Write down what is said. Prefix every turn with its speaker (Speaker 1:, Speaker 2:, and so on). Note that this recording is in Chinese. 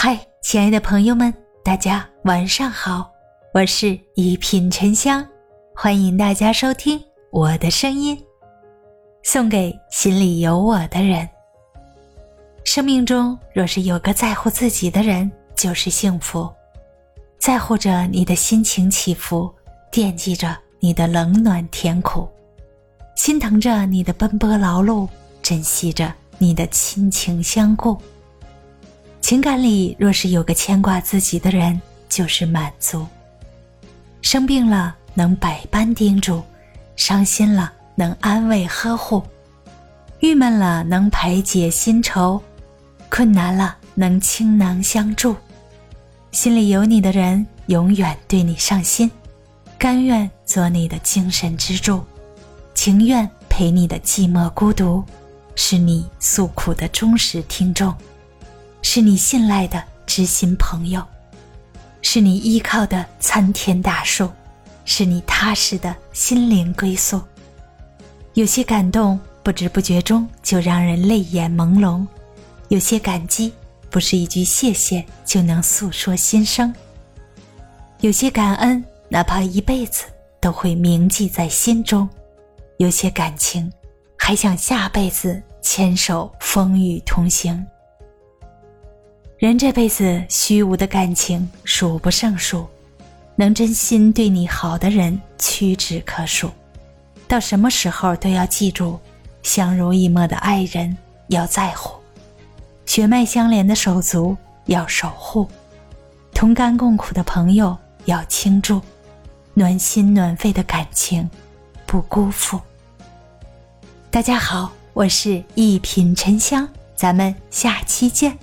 Speaker 1: 嗨，亲爱的朋友们，大家晚上好，我是一品沉香，欢迎大家收听我的声音，送给心里有我的人。生命中若是有个在乎自己的人，就是幸福，在乎着你的心情起伏，惦记着你的冷暖甜苦，心疼着你的奔波劳碌，珍惜着你的亲情相顾。情感里若是有个牵挂自己的人，就是满足。生病了能百般叮嘱，伤心了能安慰呵护，郁闷了能排解心愁，困难了能倾囊相助。心里有你的人，永远对你上心，甘愿做你的精神支柱，情愿陪你的寂寞孤独，是你诉苦的忠实听众。是你信赖的知心朋友，是你依靠的参天大树，是你踏实的心灵归宿。有些感动不知不觉中就让人泪眼朦胧，有些感激不是一句谢谢就能诉说心声，有些感恩哪怕一辈子都会铭记在心中，有些感情还想下辈子牵手风雨同行。人这辈子虚无的感情数不胜数，能真心对你好的人屈指可数。到什么时候都要记住，相濡以沫的爱人要在乎，血脉相连的手足要守护，同甘共苦的朋友要倾注，暖心暖肺的感情不辜负。大家好，我是一品沉香，咱们下期见。